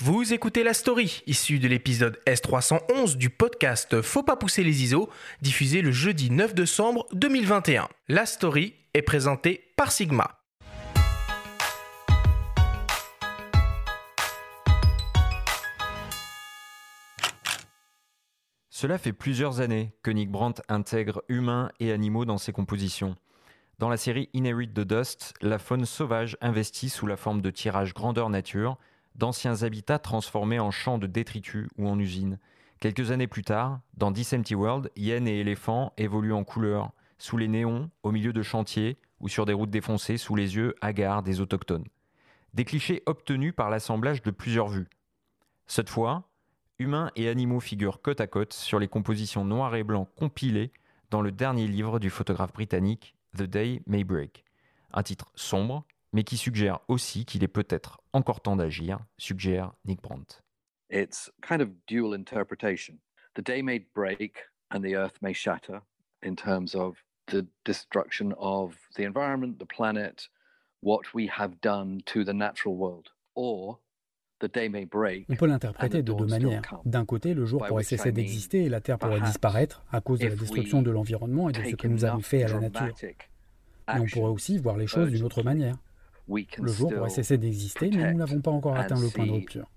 Vous écoutez la story, issue de l'épisode S311 du podcast Faut pas pousser les ISO, diffusé le jeudi 9 décembre 2021. La story est présentée par Sigma. Cela fait plusieurs années que Nick Brandt intègre humains et animaux dans ses compositions. Dans la série Inherit the Dust, la faune sauvage investit sous la forme de tirages grandeur nature d'anciens habitats transformés en champs de détritus ou en usines. Quelques années plus tard, dans This Empty World, hyènes et éléphants évoluent en couleur, sous les néons, au milieu de chantiers ou sur des routes défoncées sous les yeux hagards des autochtones. Des clichés obtenus par l'assemblage de plusieurs vues. Cette fois, humains et animaux figurent côte à côte sur les compositions noires et blancs compilées dans le dernier livre du photographe britannique The Day May Break. Un titre sombre, mais qui suggère aussi qu'il est peut-être encore temps d'agir, suggère Nick Brandt. It's kind of dual interpretation. The day may break and the earth may shatter in terms of the destruction of the environment, the planet, what we have done to the natural world. Or the day may break. On peut l'interpréter de deux manières. D'un côté, le jour pourrait cesser d'exister et la Terre pourrait disparaître à cause de la destruction de l'environnement et de ce que nous avons fait à la nature. Et on pourrait aussi voir les choses d'une autre manière. Le jour pourrait cesser d'exister, mais nous n'avons pas encore atteint le point de rupture.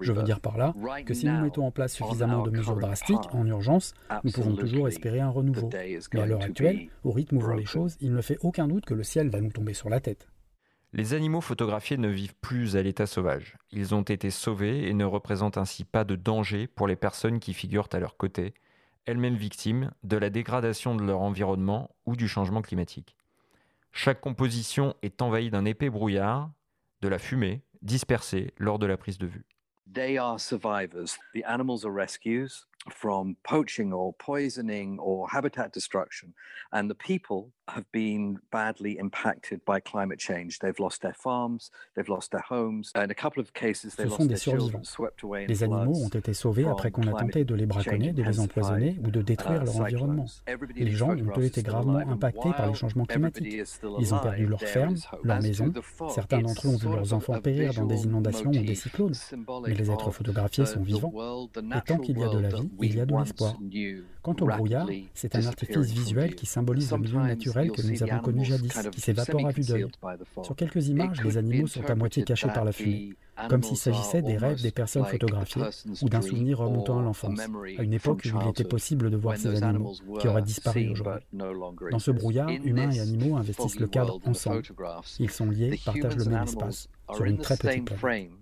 Je veux dire par là que si nous mettons en place suffisamment de mesures drastiques en urgence, nous pouvons toujours espérer un renouveau. Mais à l'heure actuelle, au rythme où vont les choses, il ne fait aucun doute que le ciel va nous tomber sur la tête. Les animaux photographiés ne vivent plus à l'état sauvage. Ils ont été sauvés et ne représentent ainsi pas de danger pour les personnes qui figurent à leur côté, elles-mêmes victimes de la dégradation de leur environnement ou du changement climatique. Chaque composition est envahie d'un épais brouillard, de la fumée dispersée lors de la prise de vue. From poaching or poisoning or habitat destruction. And the people have been badly impacted by climate change. They've lost their farms, they've lost their homes. In a couple of cases, they Ce sont des survivants. Les animaux ont été sauvés après qu'on a tenté de les braconner, de les empoisonner ou de détruire uh, leur environnement. Les gens ont eux été gravement impactés par les changements climatiques. Ils ont perdu leurs fermes, leurs maisons. Certains d'entre eux ont vu leurs enfants périr dans des inondations ou des cyclones. Mais les êtres photographiés sont vivants. Et tant qu'il y a de la vie, il y a de l'espoir. Quant au brouillard, c'est un artifice visuel qui symbolise le milieu naturel que nous avons connu jadis, qui s'évapore à vue d'œil. Sur quelques images, les animaux sont à moitié cachés par la fumée, comme s'il s'agissait des rêves des personnes photographiées ou d'un souvenir remontant à l'enfance, à une époque où il était possible de voir ces animaux qui auraient disparu aujourd'hui. Dans ce brouillard, humains et animaux investissent le cadre ensemble. Ils sont liés, partagent le même espace, sur une très petite planète.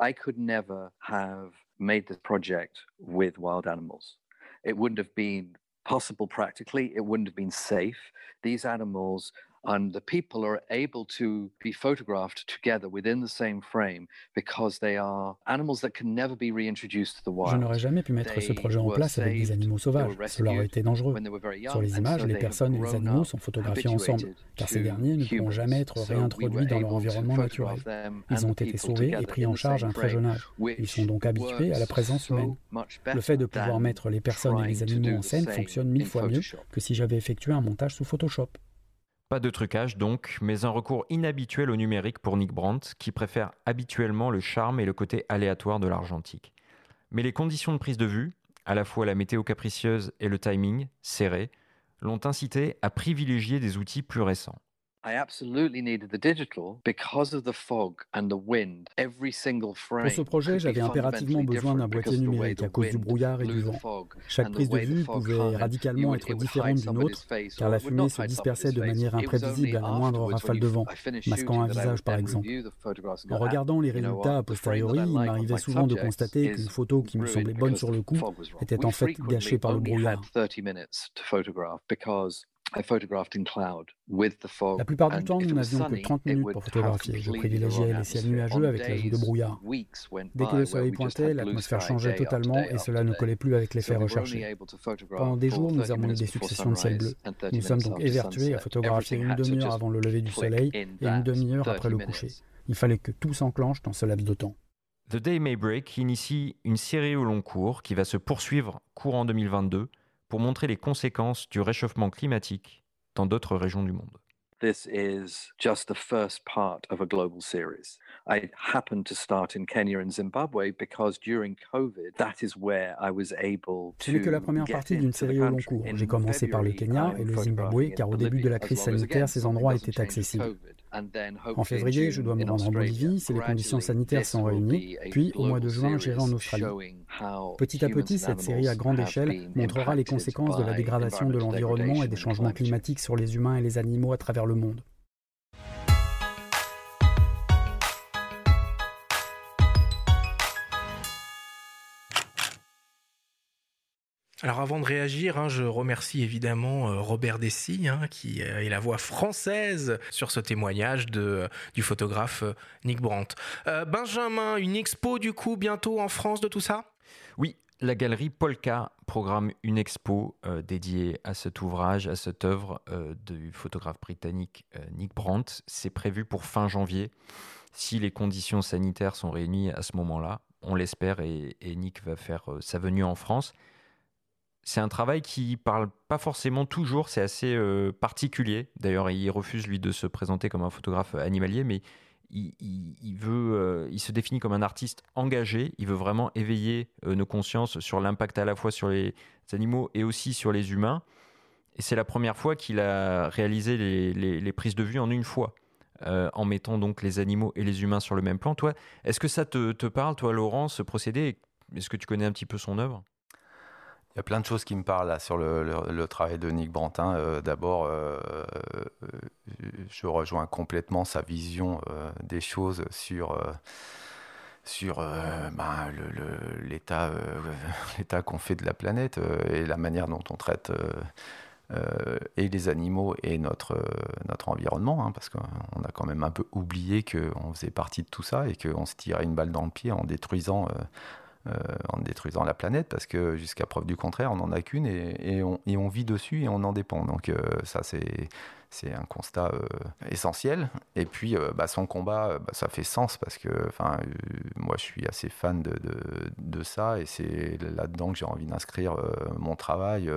I could never have made this project with wild animals. It wouldn't have been possible practically, it wouldn't have been safe. These animals and the people are able to be photographed together within the same frame because they are animals that can never be reintroduced to the wild. Je n'aurais jamais pu mettre ce projet en place avec des animaux sauvages. Cela aurait été dangereux. Sur les images, les personnes et les animaux sont photographiés ensemble, car ces derniers ne pourront jamais être réintroduits dans leur environnement naturel. Ils ont été sauvés et pris en charge à un très jeune âge. Ils sont donc habitués à la présence humaine. Le fait de pouvoir mettre les personnes et les animaux en scène fonctionne mille fois mieux que si j'avais effectué un montage sous Photoshop. Pas de trucage donc, mais un recours inhabituel au numérique pour Nick Brandt, qui préfère habituellement le charme et le côté aléatoire de l'argentique. Mais les conditions de prise de vue, à la fois la météo capricieuse et le timing serré, l'ont incité à privilégier des outils plus récents. Pour ce projet, j'avais impérativement besoin d'un boîtier numérique à cause du brouillard et du vent. Chaque prise de vue pouvait radicalement être différente d'une autre, car la fumée se dispersait de manière imprévisible à la moindre rafale de vent, masquant un visage par exemple. En regardant les résultats a posteriori, il m'arrivait souvent de constater qu'une photo qui me semblait bonne sur le coup était en fait gâchée par le brouillard. La plupart du temps, nous n'avions que 30 minutes pour photographier. Je privilégiais les ciels nuageux avec l'ajout de brouillard. Dès que le soleil pointait, l'atmosphère changeait totalement et cela ne collait plus avec l'effet recherché. Pendant des jours, nous avons eu des successions de ciels bleus. Nous sommes donc évertués à photographier une demi-heure avant le lever du soleil et une demi-heure après le coucher. Il fallait que tout s'enclenche dans ce laps de temps. The Day May Break initie une série au long cours qui va se poursuivre courant 2022 pour montrer les conséquences du réchauffement climatique dans d'autres régions du monde. This is just the first part of a global series. I happened to start in Kenya and Zimbabwe because during COVID, that is where I was able to. Ce n'est que la première partie d'une série au long cours. J'ai commencé par le Kenya et le Zimbabwe car au début de la crise sanitaire, ces endroits étaient accessibles. En février, je dois me rendre en Bolivie si les conditions sanitaires sont réunies, puis au mois de juin, j'irai en Australie. Petit à petit, cette série à grande échelle montrera les conséquences de la dégradation de l'environnement et des changements climatiques sur les humains et les animaux à travers le monde. Alors avant de réagir, hein, je remercie évidemment euh, Robert Dessy, hein, qui euh, est la voix française sur ce témoignage de, du photographe euh, Nick Brandt. Benjamin, une expo du coup bientôt en France de tout ça? Oui, la galerie Polka programme une expo dédiée à cet ouvrage, à cette œuvre du photographe britannique Nick Brandt. C'est prévu pour fin janvier, si les conditions sanitaires sont réunies à ce moment-là. On l'espère et, et Nick va faire sa venue en France c'est un travail qui parle pas forcément toujours, c'est assez euh, particulier. D'ailleurs, il refuse lui de se présenter comme un photographe animalier, mais il, veut, euh, il se définit comme un artiste engagé. Il veut vraiment éveiller euh, nos consciences sur l'impact à la fois sur les animaux et aussi sur les humains. Et c'est la première fois qu'il a réalisé les, prises de vue en une fois. en mettant donc les animaux et les humains sur le même plan. Toi, est-ce que ça te, te parle, toi, Laurent, ce procédé? Est-ce que tu connais un petit peu son œuvre? Il y a plein de choses qui me parlent là, sur le, travail de Nick Brantin. Euh, d'abord, euh, euh, je rejoins complètement sa vision des choses sur, sur ben, l'état qu'on fait de la planète et la manière dont on traite et les animaux et notre, notre environnement, hein, parce qu'on a quand même un peu oublié qu'on faisait partie de tout ça et qu'on se tirait une balle dans le pied en détruisant euh, en détruisant la planète, parce que jusqu'à preuve du contraire, on n'en a qu'une et, on, vit dessus et on en dépend. Donc euh, ça, c'est c'est un constat euh, essentiel. Et puis, euh, bah, son combat, euh, bah, ça fait sens parce que moi, je suis assez fan de, de, ça et c'est là-dedans que j'ai envie d'inscrire mon travail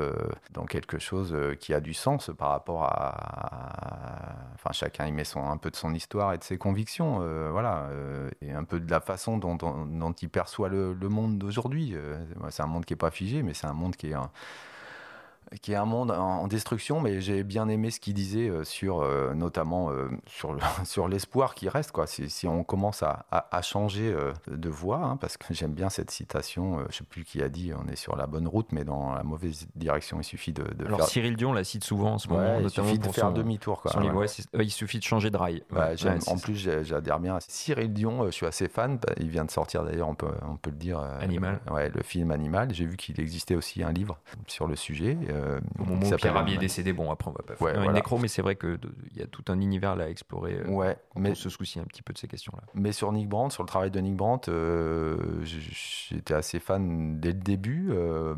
dans quelque chose qui a du sens par rapport à. Enfin, chacun y met son, un peu de son histoire et de ses convictions. voilà. et un peu de la façon dont, dont, il perçoit le, monde d'aujourd'hui. c'est un monde qui n'est pas figé, mais c'est un monde qui est. qui est un monde en, destruction, mais j'ai bien aimé ce qu'il disait euh, sur, euh, notamment euh, sur, sur l'espoir qui reste. Quoi. Si, si on commence à, à, changer de voie, hein, parce que j'aime bien cette citation, je ne sais plus qui a dit, on est sur la bonne route, mais dans la mauvaise direction, il suffit de, de Alors Cyril Dion la cite souvent en ce moment, il suffit de faire demi-tour. il suffit de changer de rail. en plus, j'adhère bien. Cyril Dion, je suis assez fan. Il vient de sortir d'ailleurs, on peut, on peut le dire. Animal. le film Animal. J'ai vu qu'il existait aussi un livre sur le sujet. Euh, Au moment où Pierre Rabhi est décédé, bon, après, on va pas faire une nécro, mais c'est vrai qu'il y a tout un univers là à explorer. Euh, ouais, mais se soucie un petit peu de ces questions-là. Mais sur Nick Brandt, sur le travail de Nick Brandt, euh, j'étais assez fan dès le début, euh,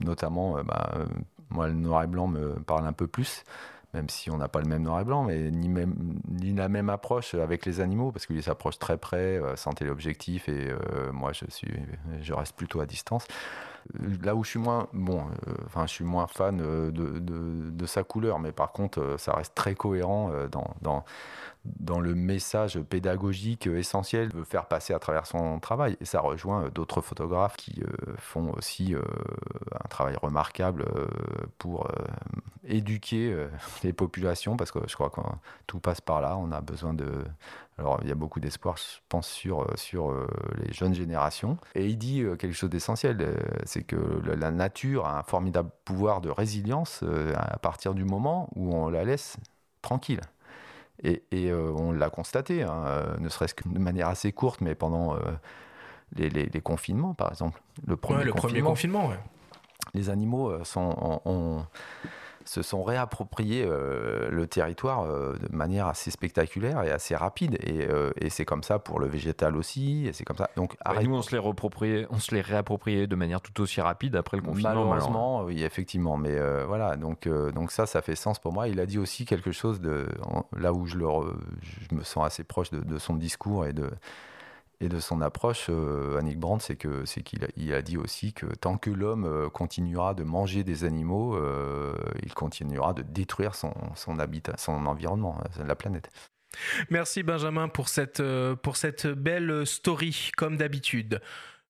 notamment, bah, moi, le noir et blanc me parle un peu plus même si on n'a pas le même noir et blanc, mais ni, même, ni la même approche avec les animaux, parce qu'il s'approche très près, euh, sans téléobjectif, et moi je, suis, je reste plutôt à distance. Là où je suis moins, bon, euh, enfin, je suis moins fan euh, de, de, sa couleur, mais par contre, euh, ça reste très cohérent dans, dans, dans le message pédagogique essentiel de faire passer à travers son travail. Et ça rejoint d'autres photographes qui font aussi un travail remarquable pour éduquer les populations, parce que je crois que tout passe par là. On a besoin de alors il y a beaucoup d'espoir, je pense, sur, euh, sur euh, les jeunes générations. Et il dit euh, quelque chose d'essentiel, c'est que la nature a un formidable pouvoir de résilience à partir du moment où on la laisse tranquille. Et, et on l'a constaté, hein, ne serait-ce que de manière assez courte, mais pendant les, les, confinements, par exemple. Le premier le confinement, premier confinement les animaux sont, ont, se sont réappropriés euh, le territoire euh, de manière assez spectaculaire et assez rapide. Et, euh, et c'est comme ça pour le végétal aussi. Et c'est comme ça. Donc, nous, on se les on se les réapproprié de manière tout aussi rapide après le confinement. Malheureusement, oui, effectivement. Mais voilà, donc, donc ça, ça fait sens pour moi. Il a dit aussi quelque chose de là où je, le, je me sens assez proche de, de son discours et de et de son approche, euh, Annick Brandt, c'est qu'il a, dit aussi que tant que l'homme euh, continuera de manger des animaux, euh, il continuera de détruire son, habitat, son environnement, la planète. Merci Benjamin pour cette belle story, comme d'habitude.